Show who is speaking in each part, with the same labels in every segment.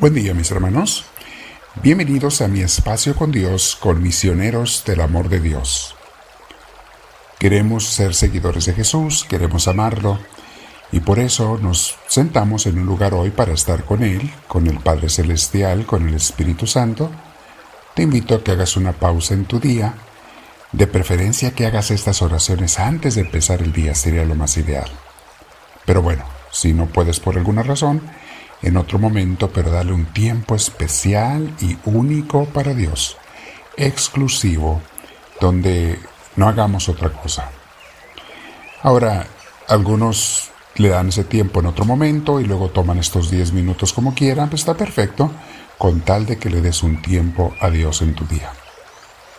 Speaker 1: Buen día mis hermanos. Bienvenidos a mi espacio con Dios, con misioneros del amor de Dios. Queremos ser seguidores de Jesús, queremos amarlo y por eso nos sentamos en un lugar hoy para estar con Él, con el Padre Celestial, con el Espíritu Santo. Te invito a que hagas una pausa en tu día, de preferencia que hagas estas oraciones antes de empezar el día, sería lo más ideal. Pero bueno, si no puedes por alguna razón, en otro momento, pero dale un tiempo especial y único para Dios, exclusivo, donde no hagamos otra cosa. Ahora, algunos le dan ese tiempo en otro momento y luego toman estos 10 minutos como quieran, pues está perfecto, con tal de que le des un tiempo a Dios en tu día.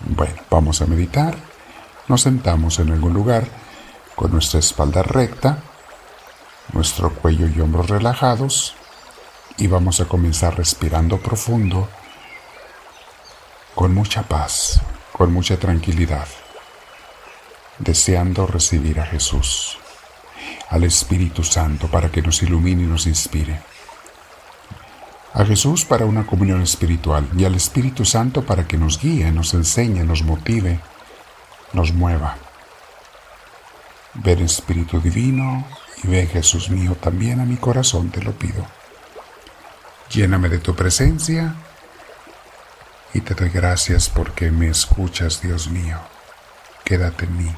Speaker 1: Bueno, vamos a meditar. Nos sentamos en algún lugar con nuestra espalda recta, nuestro cuello y hombros relajados y vamos a comenzar respirando profundo, con mucha paz, con mucha tranquilidad, deseando recibir a Jesús, al Espíritu Santo para que nos ilumine y nos inspire. A Jesús para una comunión espiritual y al Espíritu Santo para que nos guíe, nos enseñe, nos motive, nos mueva. Ven Espíritu Divino y ven Jesús mío también a mi corazón, te lo pido. Lléname de tu presencia y te doy gracias porque me escuchas, Dios mío. Quédate en mí.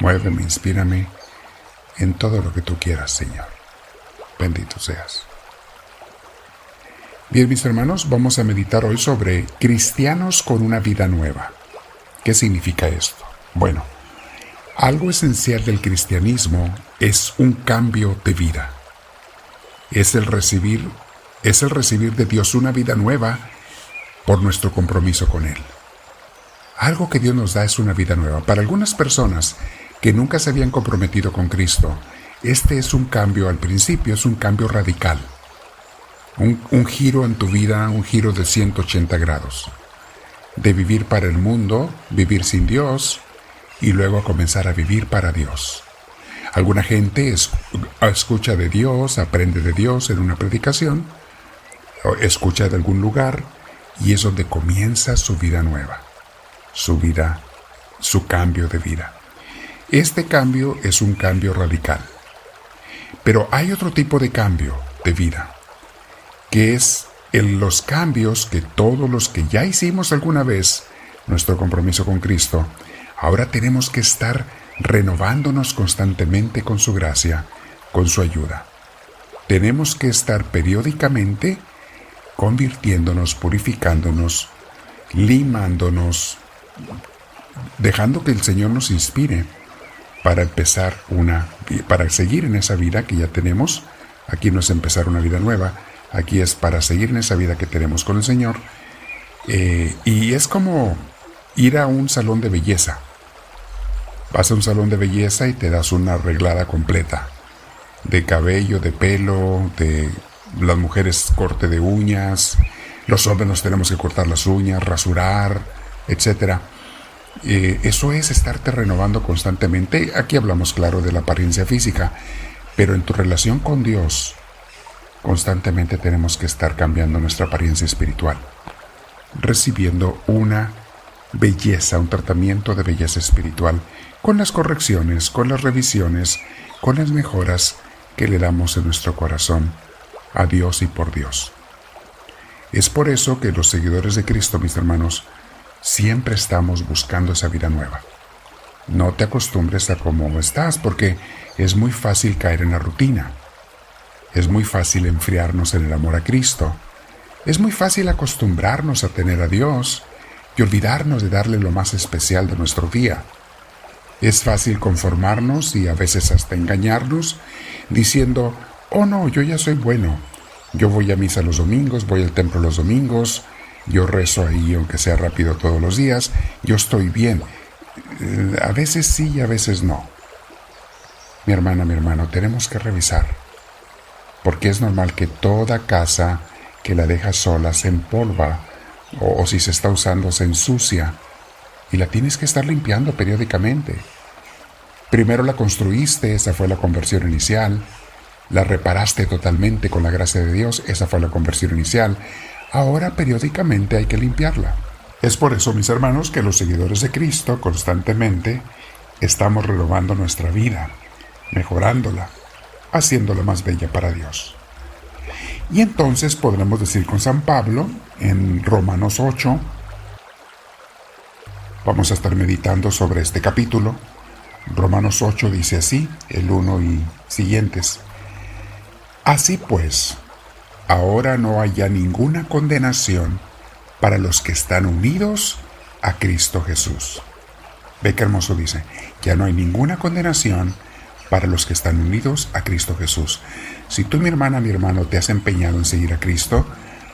Speaker 1: Muéveme, inspírame en todo lo que tú quieras, Señor. Bendito seas. Bien, mis hermanos, vamos a meditar hoy sobre cristianos con una vida nueva. ¿Qué significa esto? Bueno, algo esencial del cristianismo es un cambio de vida es el recibir es el recibir de Dios una vida nueva por nuestro compromiso con él. Algo que Dios nos da es una vida nueva. Para algunas personas que nunca se habían comprometido con Cristo, este es un cambio al principio, es un cambio radical. Un, un, giro en tu vida, un giro de 180 grados. De vivir para el mundo, vivir sin Dios, y luego comenzar a vivir para Dios. Alguna gente escucha de Dios, aprende de Dios en una predicación, escucha de algún lugar y es donde comienza su vida nueva, su vida, su cambio de vida. Este cambio es un cambio radical. Pero hay otro tipo de cambio de vida, que es en los cambios que todos los que ya hicimos alguna vez nuestro compromiso con Cristo, ahora tenemos que estar renovándonos constantemente con su gracia, con su ayuda. Tenemos que estar periódicamente convirtiéndonos, purificándonos, limándonos, dejando que el Señor nos inspire para empezar una, para seguir en esa vida que ya tenemos. Aquí no es empezar una vida nueva, aquí es para seguir en esa vida que tenemos con el Señor. Eh, y es como ir a un salón de belleza. Vas a un salón de belleza y te das una arreglada completa. De cabello, de pelo, de las mujeres corte de uñas, los hombres nos tenemos que cortar las uñas, rasurar, etc. Eh, eso es estarte renovando constantemente. Aquí hablamos, claro, de la apariencia física, pero en tu relación con Dios, constantemente tenemos que estar cambiando nuestra apariencia espiritual, recibiendo una belleza, un tratamiento de belleza espiritual con las correcciones, con las revisiones, con las mejoras que le damos en nuestro corazón a Dios y por Dios. Es por eso que los seguidores de Cristo, mis hermanos, siempre estamos buscando esa vida nueva. No te acostumbres a cómo estás, porque es muy fácil caer en la rutina. Es muy fácil enfriarnos en el amor a Cristo. Es muy fácil acostumbrarnos a tener a Dios y olvidarnos de darle lo más especial de nuestro día es fácil conformarnos y a veces hasta engañarnos diciendo, oh no, yo ya soy bueno. Yo voy a misa los domingos, voy al templo los domingos, yo rezo ahí aunque sea rápido todos los días, yo estoy bien. Eh, a veces sí y a veces no. Mi hermana, mi hermano, tenemos que revisar. Porque es normal que toda casa que la deja sola se empolva o, o si se está usando se ensucia y la tienes que estar limpiando periódicamente. Primero la construiste, esa fue la conversión inicial, la reparaste totalmente con la gracia de Dios, esa fue la conversión inicial. Ahora periódicamente hay que limpiarla. Es por eso, mis hermanos, que los seguidores de Cristo constantemente estamos renovando nuestra vida, mejorándola, haciéndola más bella para Dios. Y entonces podremos decir con San Pablo en Romanos 8, vamos a estar meditando sobre este capítulo, Romanos 8 dice así, el 1 y siguientes. Así pues, ahora no haya ninguna condenación para los que están unidos a Cristo Jesús. Ve qué hermoso dice, ya no hay ninguna condenación para los que están unidos a Cristo Jesús. Si tú, mi hermana, mi hermano, te has empeñado en seguir a Cristo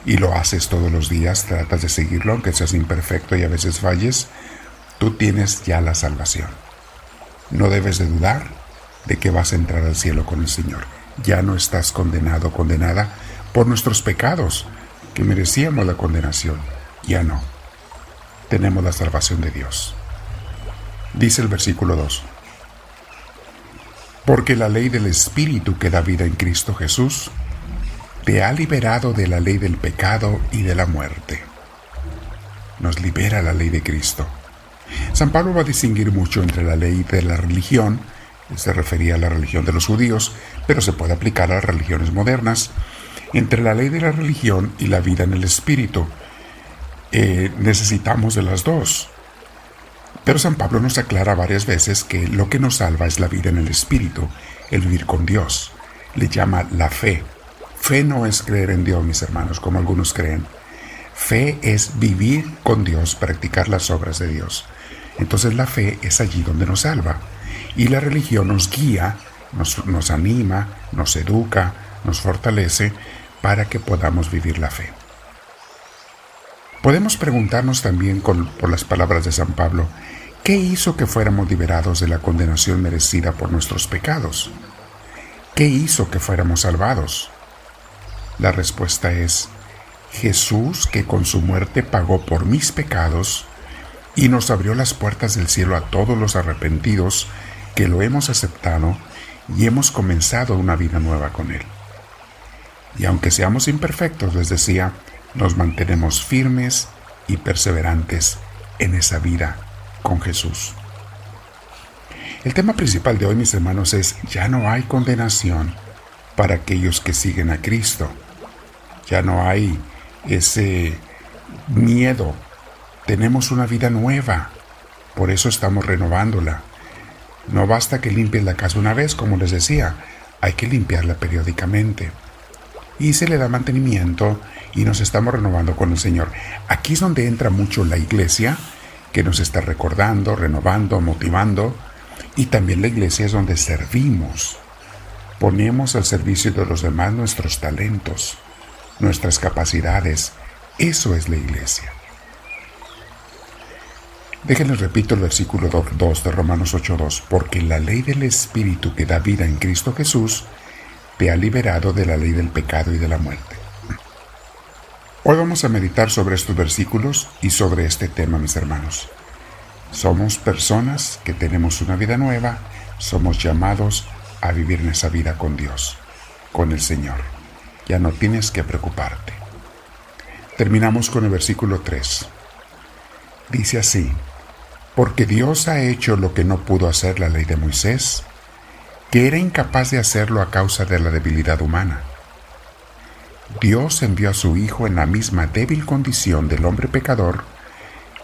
Speaker 1: y lo haces todos los días, tratas de seguirlo, aunque seas imperfecto y a veces falles, tú tienes ya la salvación. No debes de dudar de que vas a entrar al cielo con el Señor. Ya no estás condenado, condenada por nuestros pecados, que merecíamos la condenación. Ya no. Tenemos la salvación de Dios. Dice el versículo 2. Porque la ley del Espíritu que da vida en Cristo Jesús te ha liberado de la ley del pecado y de la muerte. Nos libera la ley de Cristo. San Pablo va a distinguir mucho entre la ley de la religión, se refería a la religión de los judíos, pero se puede aplicar a las religiones modernas, entre la ley de la religión y la vida en el espíritu. Eh, necesitamos de las dos. Pero San Pablo nos aclara varias veces que lo que nos salva es la vida en el espíritu, el vivir con Dios. Le llama la fe. Fe no es creer en Dios, mis hermanos, como algunos creen. Fe es vivir con Dios, practicar las obras de Dios. Entonces la fe es allí donde nos salva. Y la religión nos guía, nos, anima, nos educa, nos fortalece para que podamos vivir la fe. Podemos preguntarnos también por las palabras de San Pablo, ¿qué hizo que fuéramos liberados de la condenación merecida por nuestros pecados? ¿Qué hizo que fuéramos salvados? La respuesta es, Jesús que con su muerte pagó por mis pecados y nos abrió las puertas del cielo a todos los arrepentidos que lo hemos aceptado y hemos comenzado una vida nueva con Él. Y aunque seamos imperfectos, les decía, nos mantenemos firmes y perseverantes en esa vida con Jesús. El tema principal de hoy, mis hermanos, es ya no hay condenación para aquellos que siguen a Cristo. Ya no hay ese miedo tenemos una vida nueva, por eso estamos renovándola. No basta que limpies la casa una vez, como les decía, hay que limpiarla periódicamente. Y se le da mantenimiento y nos estamos renovando con el Señor. Aquí es donde entra mucho la iglesia, que nos está recordando, renovando, motivando. Y también la iglesia es donde servimos. Ponemos al servicio de los demás nuestros talentos, nuestras capacidades. Eso es la iglesia. Déjenles repito el versículo 2 de Romanos 8.2, porque la ley del Espíritu que da vida en Cristo Jesús te ha liberado de la ley del pecado y de la muerte. Hoy vamos a meditar sobre estos versículos y sobre este tema, mis hermanos. Somos personas que tenemos una vida nueva, somos llamados a vivir en esa vida con Dios, con el Señor. Ya no tienes que preocuparte. Terminamos con el versículo 3. Dice así, porque Dios ha hecho lo que no pudo hacer la ley de Moisés, que era incapaz de hacerlo a causa de la debilidad humana. Dios envió a su Hijo en la misma débil condición del hombre pecador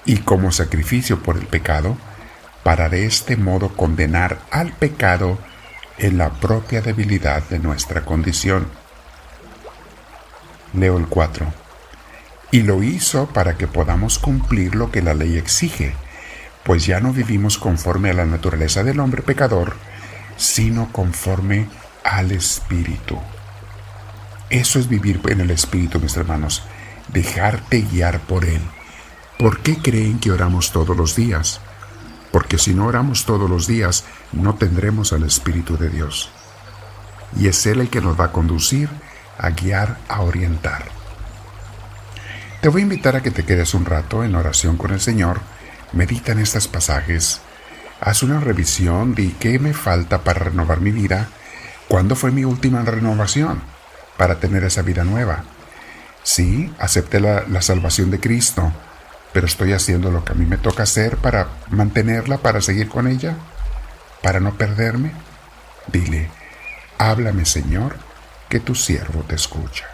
Speaker 1: y como sacrificio por el pecado, para de este modo condenar al pecado en la propia debilidad de nuestra condición. Leo el 4 y lo hizo para que podamos cumplir lo que la ley exige, pues ya no vivimos conforme a la naturaleza del hombre pecador, sino conforme al Espíritu. Eso es vivir en el Espíritu, mis hermanos, dejarte guiar por Él. ¿Por qué creen que oramos todos los días? Porque si no oramos todos los días, no tendremos al Espíritu de Dios. Y es Él el que nos va a conducir, a guiar, a orientar. Te voy a invitar a que te quedes un rato en oración con el Señor, medita en estos pasajes, haz una revisión de qué me falta para renovar mi vida, ¿Cuándo fue mi última renovación para tener esa vida nueva? Sí, acepté la, la salvación de Cristo, pero estoy haciendo lo que a mí me toca hacer para mantenerla, para seguir con ella, para no perderme. Dile, háblame Señor, que tu siervo te escucha.